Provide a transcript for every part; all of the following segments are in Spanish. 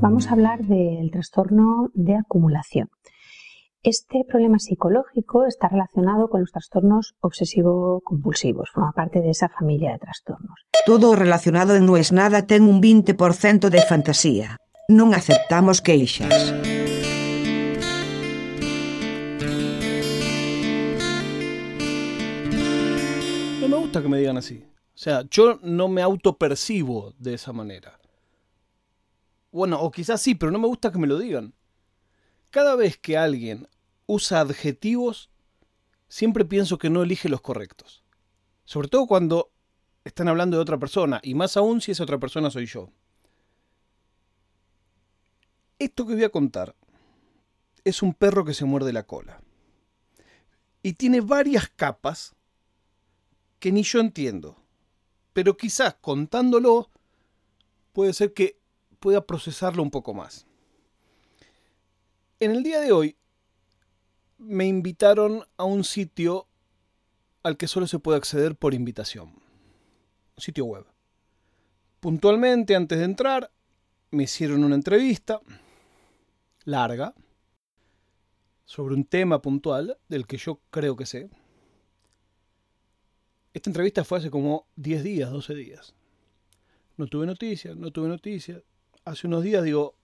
Vamos a hablar del trastorno de acumulación. Este problema psicológico está relacionado con los trastornos obsesivo-compulsivos, forma parte de esa familia de trastornos. Todo relacionado No es nada ten un 20% de fantasía. Non aceptamos queixas. No me gusta que me digan así. O sea, yo no me autopercibo de esa manera. Bueno, o quizás sí, pero no me gusta que me lo digan. Cada vez que alguien usa adjetivos, siempre pienso que no elige los correctos. Sobre todo cuando están hablando de otra persona, y más aún si esa otra persona soy yo. Esto que voy a contar es un perro que se muerde la cola. Y tiene varias capas que ni yo entiendo. Pero quizás contándolo puede ser que pueda procesarlo un poco más. En el día de hoy me invitaron a un sitio al que solo se puede acceder por invitación. Un sitio web. Puntualmente, antes de entrar, me hicieron una entrevista larga sobre un tema puntual del que yo creo que sé. Esta entrevista fue hace como 10 días, 12 días. No tuve noticias, no tuve noticias. Hace unos días digo,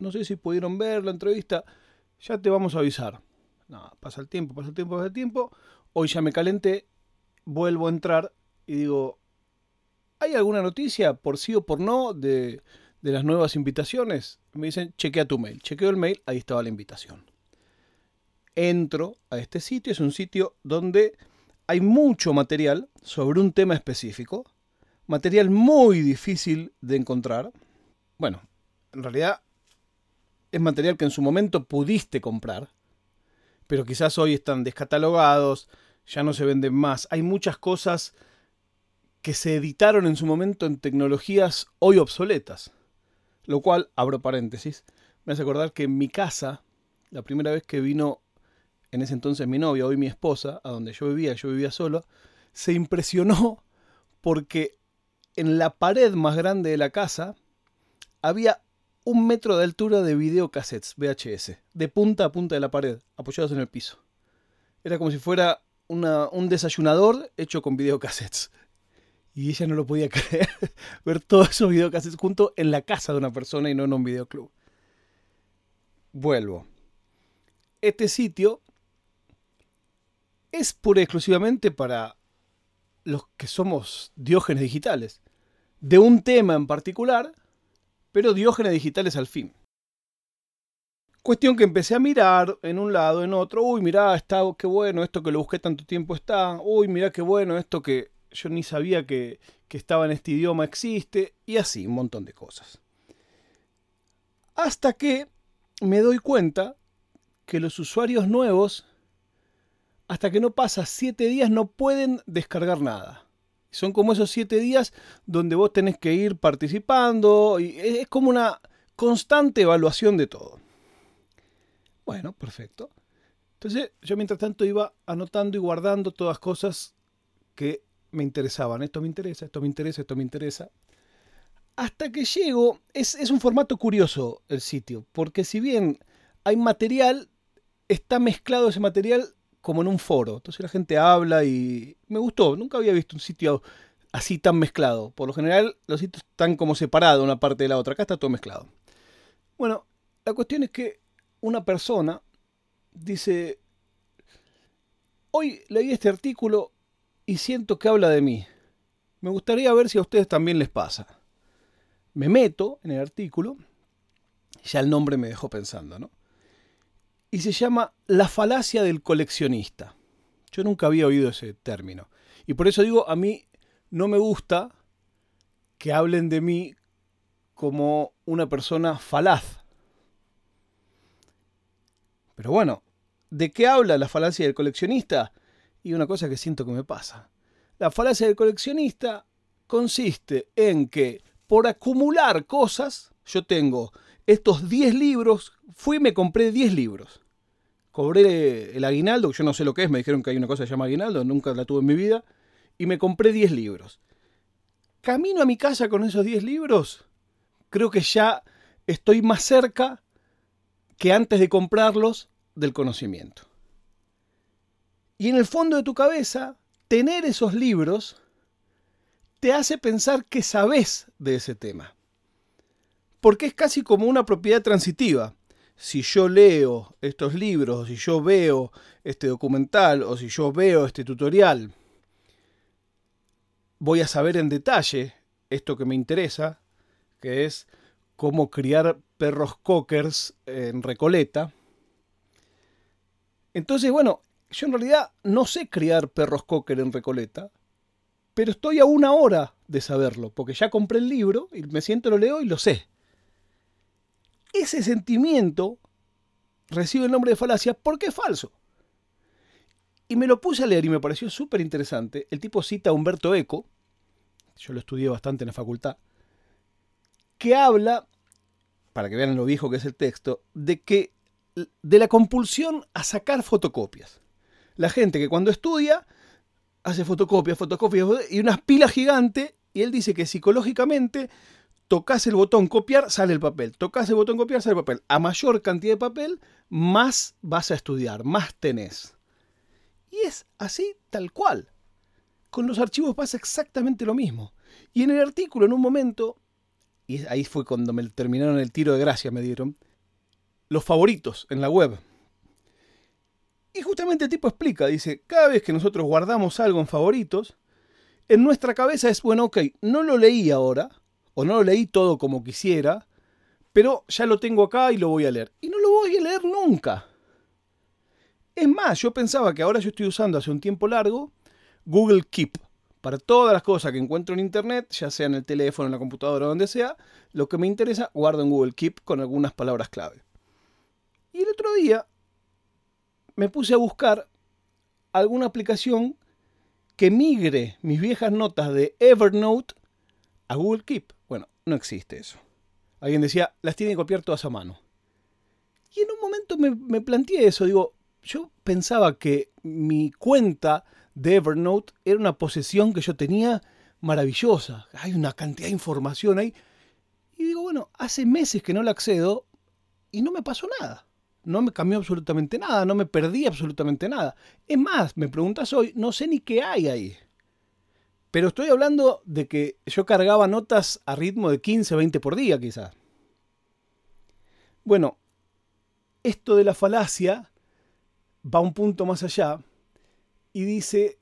no sé si pudieron ver la entrevista, ya te vamos a avisar. No, pasa el tiempo, pasa el tiempo, pasa el tiempo. Hoy ya me calenté, vuelvo a entrar y digo, ¿hay alguna noticia por sí o por no de, de las nuevas invitaciones? Me dicen, chequea tu mail. Chequeo el mail, ahí estaba la invitación. Entro a este sitio, es un sitio donde hay mucho material sobre un tema específico, material muy difícil de encontrar. Bueno, en realidad es material que en su momento pudiste comprar, pero quizás hoy están descatalogados, ya no se venden más. Hay muchas cosas que se editaron en su momento en tecnologías hoy obsoletas. Lo cual, abro paréntesis, me hace acordar que en mi casa, la primera vez que vino en ese entonces mi novia, hoy mi esposa, a donde yo vivía, yo vivía solo, se impresionó porque en la pared más grande de la casa había un metro de altura de videocassettes VHS, de punta a punta de la pared, apoyados en el piso. Era como si fuera un desayunador hecho con videocassettes. Y ella no lo podía creer, ver todos esos videocassettes juntos en la casa de una persona y no en un videoclub. Vuelvo. Este sitio es pura y exclusivamente para los que somos diógenes digitales. De un tema en particular, pero Diógenes digitales al fin. Cuestión que empecé a mirar en un lado, en otro. Uy, mirá, está, qué bueno, esto que lo busqué tanto tiempo está. Uy, mirá, qué bueno, esto que yo ni sabía que, que estaba en este idioma existe. Y así, un montón de cosas. Hasta que me doy cuenta que los usuarios nuevos, hasta que no pasa siete días, no pueden descargar nada. Son como esos siete días donde vos tenés que ir participando y es como una constante evaluación de todo. Bueno, perfecto. Entonces yo mientras tanto iba anotando y guardando todas cosas que me interesaban. Esto me interesa, esto me interesa, esto me interesa. Hasta que llego, es, es un formato curioso el sitio, porque si bien hay material, está mezclado ese material como en un foro. Entonces la gente habla y me gustó. Nunca había visto un sitio así tan mezclado. Por lo general los sitios están como separados una parte de la otra. Acá está todo mezclado. Bueno, la cuestión es que una persona dice, hoy leí este artículo y siento que habla de mí. Me gustaría ver si a ustedes también les pasa. Me meto en el artículo, ya el nombre me dejó pensando, ¿no? Y se llama la falacia del coleccionista. Yo nunca había oído ese término. Y por eso digo, a mí no me gusta que hablen de mí como una persona falaz. Pero bueno, ¿de qué habla la falacia del coleccionista? Y una cosa que siento que me pasa. La falacia del coleccionista consiste en que por acumular cosas, yo tengo estos 10 libros, fui y me compré 10 libros. Cobré el aguinaldo, yo no sé lo que es, me dijeron que hay una cosa que se llama aguinaldo, nunca la tuve en mi vida, y me compré 10 libros. Camino a mi casa con esos 10 libros, creo que ya estoy más cerca que antes de comprarlos del conocimiento. Y en el fondo de tu cabeza, tener esos libros te hace pensar que sabes de ese tema. Porque es casi como una propiedad transitiva. Si yo leo estos libros, si yo veo este documental o si yo veo este tutorial, voy a saber en detalle esto que me interesa, que es cómo criar perros cockers en Recoleta. Entonces, bueno, yo en realidad no sé criar perros cocker en Recoleta, pero estoy a una hora de saberlo, porque ya compré el libro y me siento, lo leo y lo sé. Ese sentimiento recibe el nombre de falacia porque es falso. Y me lo puse a leer y me pareció súper interesante. El tipo cita a Humberto Eco, yo lo estudié bastante en la facultad, que habla, para que vean lo viejo que es el texto, de que de la compulsión a sacar fotocopias. La gente que cuando estudia hace fotocopias, fotocopias y unas pilas gigantes. Y él dice que psicológicamente tocas el botón copiar, sale el papel. Tocas el botón copiar, sale el papel. A mayor cantidad de papel, más vas a estudiar, más tenés. Y es así tal cual. Con los archivos pasa exactamente lo mismo. Y en el artículo, en un momento, y ahí fue cuando me terminaron el tiro de gracia, me dieron, los favoritos en la web. Y justamente el tipo explica, dice, cada vez que nosotros guardamos algo en favoritos, en nuestra cabeza es, bueno, ok, no lo leí ahora, o no lo leí todo como quisiera, pero ya lo tengo acá y lo voy a leer. Y no lo voy a leer nunca. Es más, yo pensaba que ahora yo estoy usando hace un tiempo largo Google Keep. Para todas las cosas que encuentro en Internet, ya sea en el teléfono, en la computadora donde sea, lo que me interesa, guardo en Google Keep con algunas palabras clave. Y el otro día me puse a buscar alguna aplicación que migre mis viejas notas de Evernote a Google Keep. No existe eso. Alguien decía, las tiene que copiar todas a mano. Y en un momento me, me planteé eso. Digo, yo pensaba que mi cuenta de Evernote era una posesión que yo tenía maravillosa. Hay una cantidad de información ahí. Y digo, bueno, hace meses que no la accedo y no me pasó nada no me cambió absolutamente nada, no me perdí absolutamente nada. Es más, me preguntas hoy, no sé ni qué hay ahí. Pero estoy hablando de que yo cargaba notas a ritmo de 15, 20 por día quizás. Bueno, esto de la falacia va un punto más allá y dice,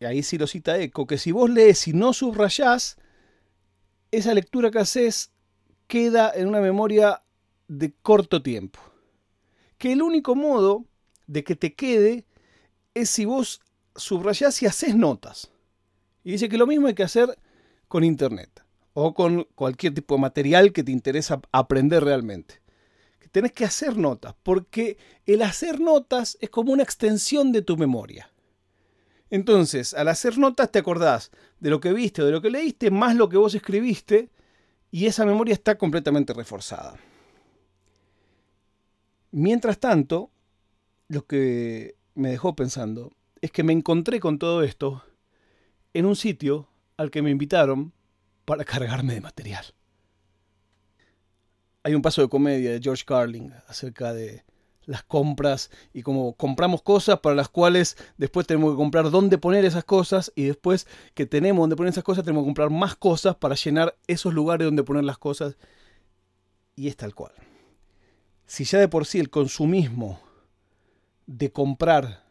y ahí sí lo cita Eco, que si vos lees y no subrayás, esa lectura que haces queda en una memoria de corto tiempo que el único modo de que te quede es si vos subrayás y haces notas. Y dice que lo mismo hay que hacer con Internet o con cualquier tipo de material que te interesa aprender realmente. Que tenés que hacer notas, porque el hacer notas es como una extensión de tu memoria. Entonces, al hacer notas te acordás de lo que viste o de lo que leíste, más lo que vos escribiste, y esa memoria está completamente reforzada. Mientras tanto, lo que me dejó pensando es que me encontré con todo esto en un sitio al que me invitaron para cargarme de material. Hay un paso de comedia de George Carling acerca de las compras y cómo compramos cosas para las cuales después tenemos que comprar dónde poner esas cosas y después que tenemos dónde poner esas cosas tenemos que comprar más cosas para llenar esos lugares donde poner las cosas y es tal cual si ya de por sí el consumismo de comprar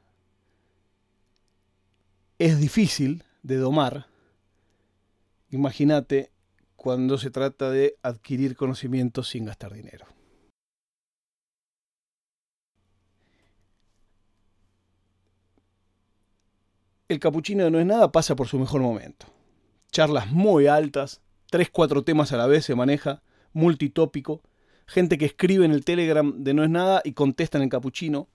es difícil de domar, imagínate cuando se trata de adquirir conocimientos sin gastar dinero. El capuchino de No es nada pasa por su mejor momento. Charlas muy altas, tres, cuatro temas a la vez se maneja, multitópico, gente que escribe en el Telegram de No es nada y contesta en el capuchino.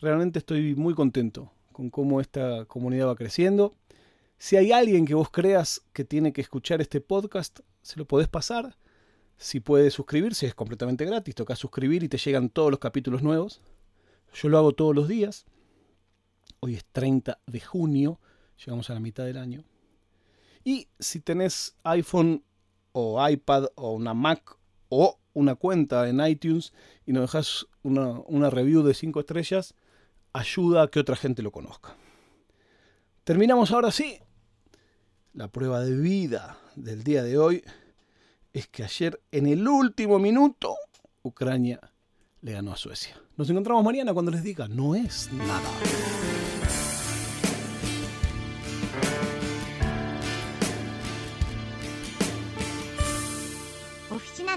Realmente estoy muy contento con cómo esta comunidad va creciendo. Si hay alguien que vos creas que tiene que escuchar este podcast, se lo podés pasar. Si puede suscribirse, es completamente gratis. Toca suscribir y te llegan todos los capítulos nuevos. Yo lo hago todos los días. Hoy es 30 de junio. Llegamos a la mitad del año. Y si tenés iPhone o iPad o una Mac o una cuenta en iTunes y nos dejas una, una review de 5 estrellas, ayuda a que otra gente lo conozca. Terminamos ahora sí. La prueba de vida del día de hoy es que ayer, en el último minuto, Ucrania le ganó a Suecia. Nos encontramos mañana cuando les diga, no es nada. Oficina